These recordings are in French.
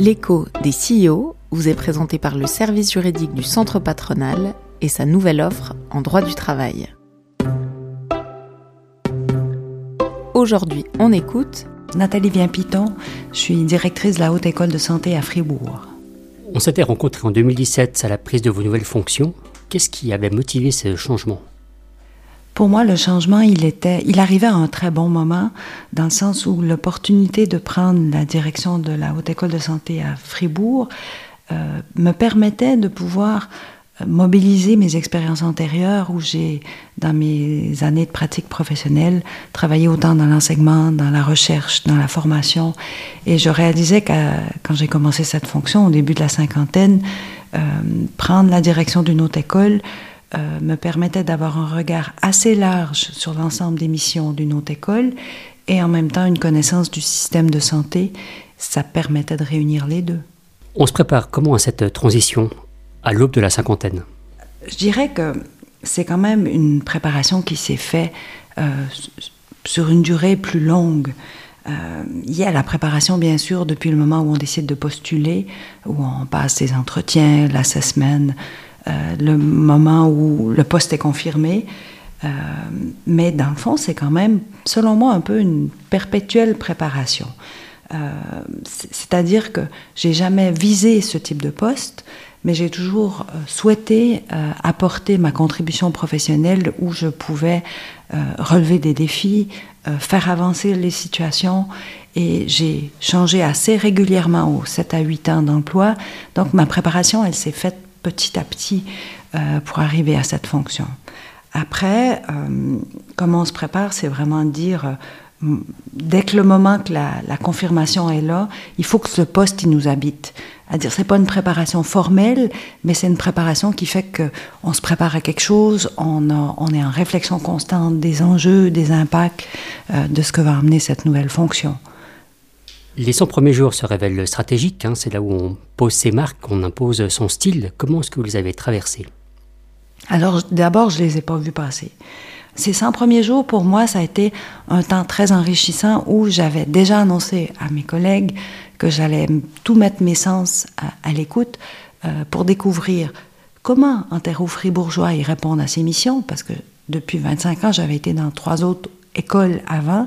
L'écho des CEO vous est présenté par le service juridique du centre patronal et sa nouvelle offre en droit du travail. Aujourd'hui, on écoute Nathalie Viens-Piton, je suis directrice de la Haute École de Santé à Fribourg. On s'était rencontrés en 2017 à la prise de vos nouvelles fonctions. Qu'est-ce qui avait motivé ce changement? Pour moi, le changement, il était, il arrivait à un très bon moment, dans le sens où l'opportunité de prendre la direction de la Haute École de Santé à Fribourg euh, me permettait de pouvoir euh, mobiliser mes expériences antérieures où j'ai, dans mes années de pratique professionnelle, travaillé autant dans l'enseignement, dans la recherche, dans la formation. Et je réalisais que quand j'ai commencé cette fonction, au début de la cinquantaine, euh, prendre la direction d'une haute école, euh, me permettait d'avoir un regard assez large sur l'ensemble des missions d'une haute école et en même temps une connaissance du système de santé. Ça permettait de réunir les deux. On se prépare comment à cette transition à l'aube de la cinquantaine? Je dirais que c'est quand même une préparation qui s'est faite euh, sur une durée plus longue. Euh, il y a la préparation, bien sûr, depuis le moment où on décide de postuler, où on passe ses entretiens, l'assessment, le moment où le poste est confirmé. Euh, mais dans le fond, c'est quand même, selon moi, un peu une perpétuelle préparation. Euh, c'est-à-dire que j'ai jamais visé ce type de poste, mais j'ai toujours souhaité apporter ma contribution professionnelle où je pouvais relever des défis, faire avancer les situations. Et j'ai changé assez régulièrement aux 7 à 8 ans d'emploi. Donc ma préparation, elle s'est faite petit à petit euh, pour arriver à cette fonction. Après, euh, comment on se prépare, c'est vraiment dire, euh, dès que le moment que la, confirmation est là, il faut que ce poste il nous habite. À dire, c'est pas une préparation formelle, mais c'est une préparation qui fait que on se prépare à quelque chose, on, on est en réflexion constante des enjeux, des impacts de ce que va amener cette nouvelle fonction. Les 100 premiers jours se révèlent stratégiques, hein. c'est là où on pose ses marques, on impose son style. Comment est-ce que vous les avez traversés Alors d'abord, je ne les ai pas vus passer. Ces 100 premiers jours, pour moi, ça a été un temps très enrichissant où j'avais déjà annoncé à mes collègues que j'allais tout mettre mes sens à, l'écoute euh, pour découvrir comment Antero fribourgeois y répondre à ses missions, parce que depuis 25 ans, j'avais été dans trois autres écoles avant,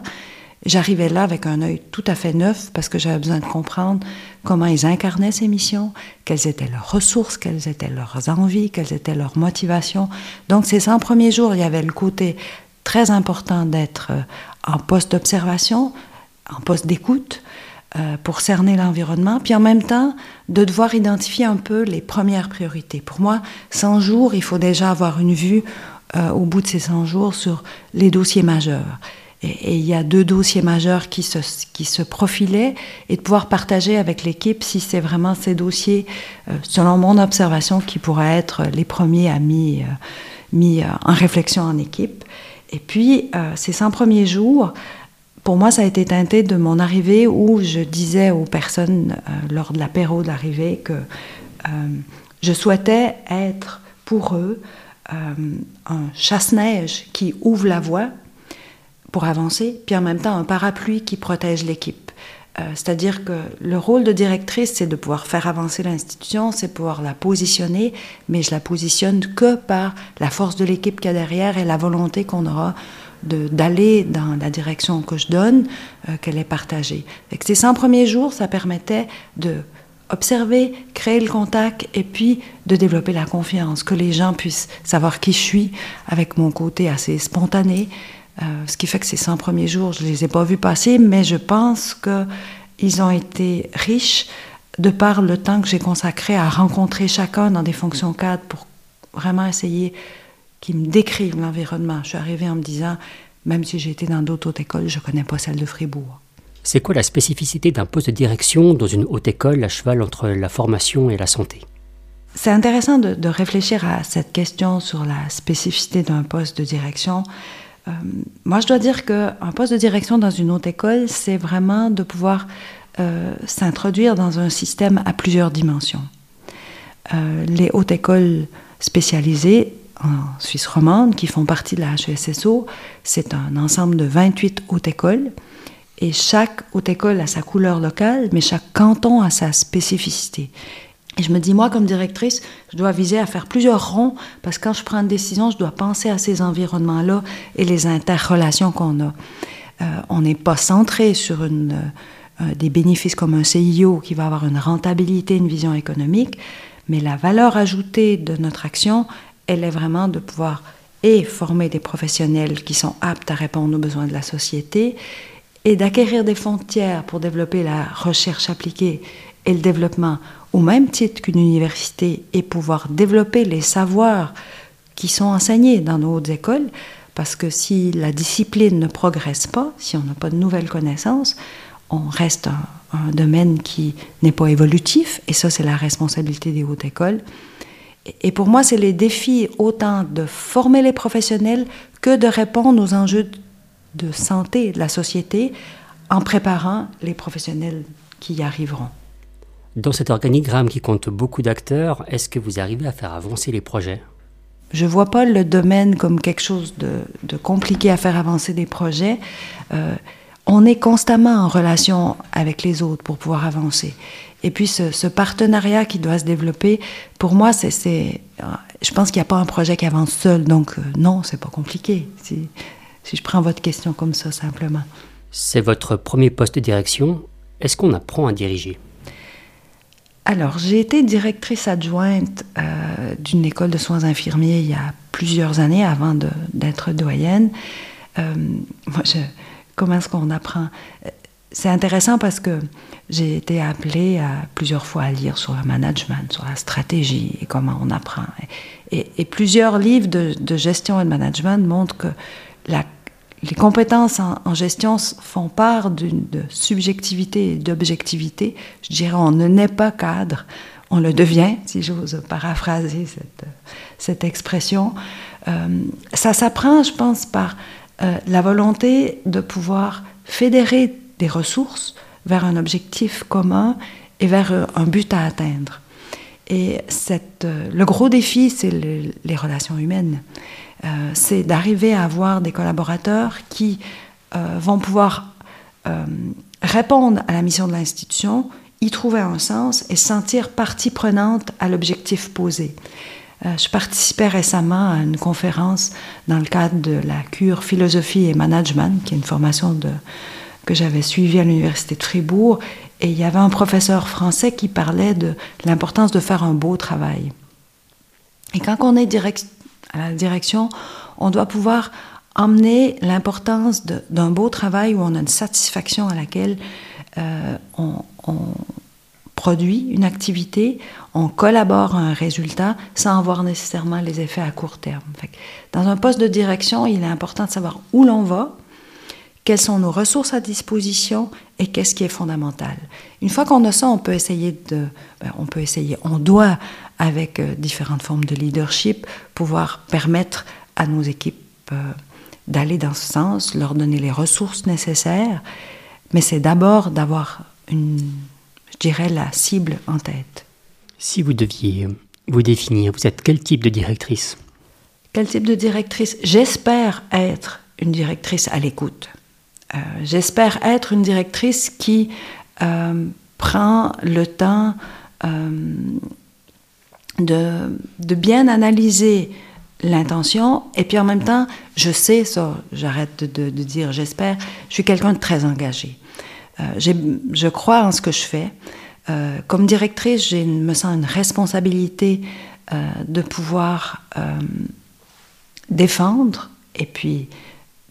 J'arrivais là avec un œil tout à fait neuf parce que j'avais besoin de comprendre comment ils incarnaient ces missions, quelles étaient leurs ressources, quelles étaient leurs envies, quelles étaient leurs motivations. Donc ces 100 premiers jours, il y avait le côté très important d'être euh, en poste d'observation, en poste d'écoute, euh, pour cerner l'environnement, puis en même temps de devoir identifier un peu les premières priorités. Pour moi, 100 jours, il faut déjà avoir une vue euh, au bout de ces 100 jours sur les dossiers majeurs. Et, il y a deux dossiers majeurs qui se, qui se profilaient et de pouvoir partager avec l'équipe si c'est vraiment ces dossiers, euh, selon mon observation, qui pourraient être les premiers à mis, euh, mis euh, en réflexion en équipe. Et puis, ces 100 premiers jours, pour moi, ça a été teinté de mon arrivée où je disais aux personnes lors de l'apéro d'arrivée que je souhaitais être pour eux un chasse-neige qui ouvre la voie pour avancer, puis en même temps un parapluie qui protège l'équipe. Euh, c'est-à-dire que le rôle de directrice, c'est de pouvoir faire avancer l'institution, c'est pouvoir la positionner, mais je la positionne que par la force de l'équipe qu'il y a derrière et la volonté qu'on aura d'aller dans la direction que je donne, euh, qu'elle est partagée. Et ces 100 premiers jours, ça permettait de observer, créer le contact et puis de développer la confiance, que les gens puissent savoir qui je suis avec mon côté assez spontané, euh, ce qui fait que ces 100 premiers jours, je ne les ai pas vus passer, mais je pense qu'ils ont été riches de par le temps que j'ai consacré à rencontrer chacun dans des fonctions cadres pour vraiment essayer qu'ils me décrivent l'environnement. Je suis arrivée en me disant, même si j'ai été dans d'autres hautes écoles, je ne connais pas celle de Fribourg. C'est quoi la spécificité d'un poste de direction dans une haute école à cheval entre la formation et la santé? C'est intéressant de, de, réfléchir à cette question sur la spécificité d'un poste de direction. Euh, moi, je dois dire qu'un poste de direction dans une haute école, c'est vraiment de pouvoir euh, s'introduire dans un système à plusieurs dimensions. Euh, les hautes écoles spécialisées en Suisse romande, qui font partie de la HESSO, c'est un ensemble de 28 hautes écoles. Et chaque haute école a sa couleur locale, mais chaque canton a sa spécificité. Et je me dis, moi, comme directrice, je dois viser à faire plusieurs ronds, parce que quand je prends une décision, je dois penser à ces environnements-là et les interrelations qu'on a. Euh, on n'est pas centré sur euh, des bénéfices comme un CIO qui va avoir une rentabilité, une vision économique, mais la valeur ajoutée de notre action, elle est vraiment de pouvoir et former des professionnels qui sont aptes à répondre aux besoins de la société et d'acquérir des fonds tiers pour développer la recherche appliquée et le développement au même titre qu'une université et pouvoir développer les savoirs qui sont enseignés dans nos hautes écoles, parce que si la discipline ne progresse pas, si on n'a pas de nouvelles connaissances, on reste un, domaine qui n'est pas évolutif, et ça c'est la responsabilité des hautes écoles. Et pour moi, c'est les défis autant de former les professionnels que de répondre aux enjeux de santé de la société en préparant les professionnels qui y arriveront. Dans cet organigramme qui compte beaucoup d'acteurs, est-ce que vous arrivez à faire avancer les projets? Je ne vois pas le domaine comme quelque chose de, compliqué à faire avancer des projets. Euh, on est constamment en relation avec les autres pour pouvoir avancer. Et puis ce, partenariat qui doit se développer, pour moi, c'est, je pense qu'il n'y a pas un projet qui avance seul. Donc non, non, c'est pas compliqué. Si, si je prends votre question comme ça simplement. C'est votre premier poste de direction. Est-ce qu'on apprend à diriger? Alors, j'ai été directrice adjointe euh, d'une école de soins infirmiers il y a plusieurs années avant d'être doyenne. Euh, comment est-ce qu'on apprend? C'est intéressant parce que j'ai été appelée plusieurs fois à lire sur le management, sur la stratégie et comment on apprend. Et, plusieurs livres de, de, gestion et de management montrent que la les compétences en, gestion font part d'une subjectivité et d'objectivité. Je dirais, on ne naît pas cadre, on le devient, si j'ose paraphraser cette, cette expression. Euh, ça s'apprend, je pense, par euh, la volonté de pouvoir fédérer des ressources vers un objectif commun et vers euh, un but à atteindre. Et le gros défi, c'est les relations humaines. Euh, c'est d'arriver à avoir des collaborateurs qui euh, vont pouvoir euh, répondre à la mission de l'institution, y trouver un sens et sentir partie prenante à l'objectif posé. je participais récemment à une conférence dans le cadre de la cure philosophie et management, qui est une formation que j'avais suivie à l'université de Fribourg, et il y avait un professeur français qui parlait de l'importance de faire un beau travail. Et quand on est direct, à la direction, on doit pouvoir emmener l'importance d'un beau travail où on a une satisfaction à laquelle euh, on, produit une activité, on collabore à un résultat sans avoir nécessairement les effets à court terme. dans un poste de direction, il est important de savoir où l'on va, quelles sont nos ressources à disposition et qu'est-ce qui est fondamental. Une fois qu'on a ça, on peut essayer de, ben, on peut essayer, on doit avec euh, différentes formes de leadership pouvoir permettre à nos équipes euh, d'aller dans ce sens, leur donner les ressources nécessaires, mais c'est d'abord d'avoir une, je dirais, la cible en tête. Si vous deviez vous définir, vous êtes quel type de directrice? Quel type de directrice? J'espère être une directrice à l'écoute. Euh, j'espère être une directrice qui euh, prend le temps euh, de, bien analyser l'intention et puis en même temps, je sais j'arrête de, dire j'espère, je suis quelqu'un de très engagé. je crois en ce que je fais. comme directrice, je me sens une responsabilité de pouvoir défendre et puis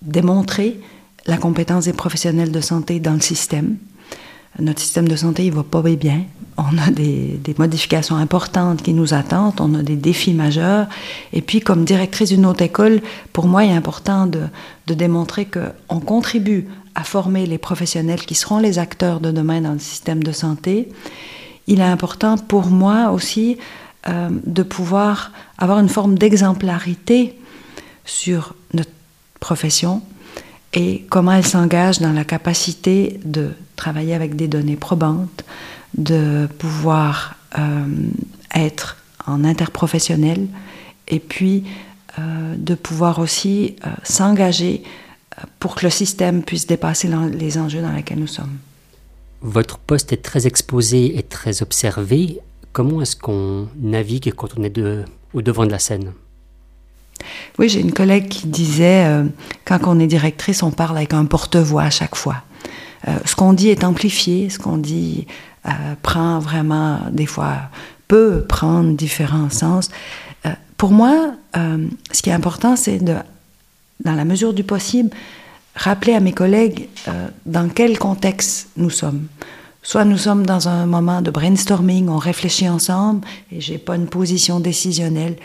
démontrer la compétence des professionnels de santé dans le système. Notre système de santé, il va pas bien. On a des, modifications importantes qui nous attendent, on a des défis majeurs. Et puis, comme directrice d'une autre école, pour moi, il est important de, de démontrer qu'on contribue à former les professionnels qui seront les acteurs de demain dans le système de santé. Il est important pour moi aussi euh, de pouvoir avoir une forme d'exemplarité sur notre profession, et comment elle s'engage dans la capacité de travailler avec des données probantes, de pouvoir euh, être en interprofessionnel et puis euh, de pouvoir aussi euh, s'engager pour que le système puisse dépasser les enjeux dans lesquels nous sommes. Votre poste est très exposé et très observé. Comment est-ce qu'on navigue quand on est au devant de la scène? Oui, j'ai une collègue qui disait, euh, quand on est directrice, on parle avec un porte-voix à chaque fois. Euh, ce qu'on dit est amplifié, ce qu'on dit euh, prend vraiment, des fois, peut prendre différents sens. pour moi, ce qui est important, c'est de, dans la mesure du possible, rappeler à mes collègues dans quel contexte nous sommes. Soit nous sommes dans un moment de brainstorming, on réfléchit ensemble et j'ai pas une position décisionnelle.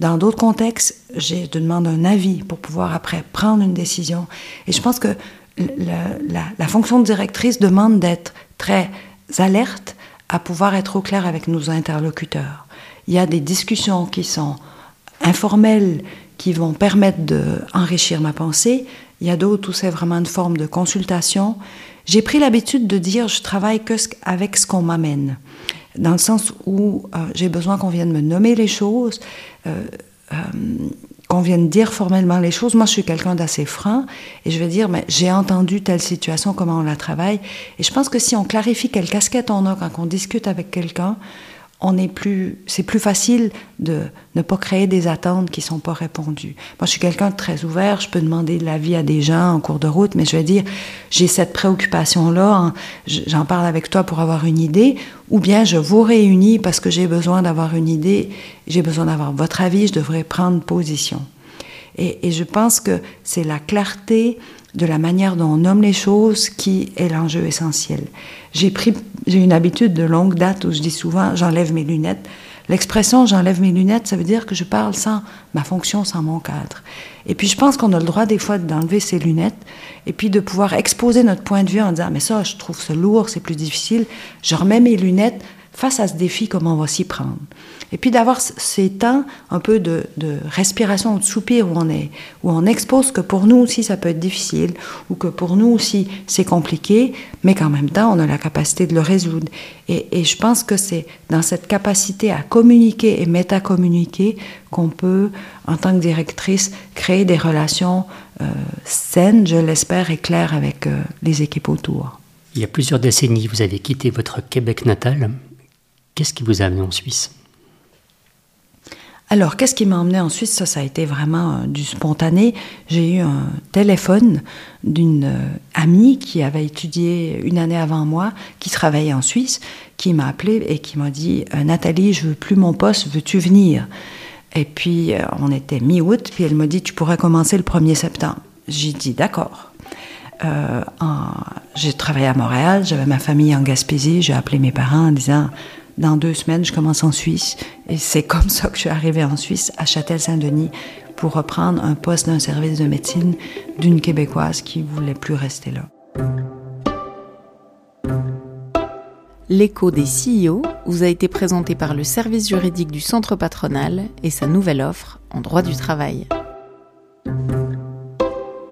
Dans d'autres contextes, je demande un avis pour pouvoir après prendre une décision. Et je pense que la, fonction de directrice demande d'être très alerte à pouvoir être au clair avec nos interlocuteurs. Il y a des discussions qui sont informelles, qui vont permettre d'enrichir ma pensée. Il y a d'autres où c'est vraiment une forme de consultation. J'ai pris l'habitude de dire je travaille que avec ce qu'on m'amène, dans le sens où euh, j'ai besoin qu'on vienne me nommer les choses, euh, euh, qu'on vienne dire formellement les choses. Moi, je suis quelqu'un d'assez franc et je vais dire mais j'ai entendu telle situation, comment on la travaille. Et je pense que si on clarifie quelle casquette on a quand on discute avec quelqu'un, on est plus, c'est plus facile de ne pas créer des attentes qui sont pas répondues. Moi, je suis quelqu'un de très ouvert, je peux demander de l'avis à des gens en cours de route, mais je vais dire, j'ai cette préoccupation-là, hein, j'en parle avec toi pour avoir une idée, ou bien je vous réunis parce que j'ai besoin d'avoir une idée, j'ai besoin d'avoir votre avis, je devrais prendre position. Et, et je pense que c'est la clarté de la manière dont on nomme les choses qui est l'enjeu essentiel. J'ai pris, j'ai une habitude de longue date où je dis souvent j'enlève mes lunettes. L'expression j'enlève mes lunettes, ça veut dire que je parle sans ma fonction, sans mon cadre. Et puis je pense qu'on a le droit des fois d'enlever ses lunettes et puis de pouvoir exposer notre point de vue en disant mais ça je trouve ça lourd, c'est plus difficile. Je remets mes lunettes face à ce défi, comment on va s'y prendre. Et puis d'avoir ces temps un peu de, respiration ou de soupir où on est, où on expose que pour nous aussi ça peut être difficile, ou que pour nous aussi c'est compliqué, mais qu'en même temps on a la capacité de le résoudre. Et, je pense que c'est dans cette capacité à communiquer et métacommuniquer qu'on peut, en tant que directrice, créer des relations euh, saines, je l'espère, et claires avec euh, les équipes autour. Il y a plusieurs décennies, vous avez quitté votre Québec natal. Qu'est-ce qui vous a amené en Suisse? Alors, qu'est-ce qui m'a emmené en Suisse? Ça, ça a été vraiment euh, du spontané. J'ai eu un téléphone d'une euh, amie qui avait étudié une année avant moi, qui travaillait en Suisse, qui m'a appelé et qui m'a dit euh, Nathalie, je veux plus mon poste, veux-tu venir? Et puis, on était mi-août, puis elle m'a dit Tu pourrais commencer le 1er septembre. J'ai dit D'accord. j'ai travaillé à Montréal, j'avais ma famille en Gaspésie, j'ai appelé mes parents en disant dans deux semaines, je commence en Suisse. Et c'est comme ça que je suis arrivée en Suisse, à Châtel-Saint-Denis, pour reprendre un poste d'un service de médecine d'une Québécoise qui voulait plus rester là. L'écho des CEO vous a été présenté par le service juridique du centre patronal et sa nouvelle offre en droit du travail.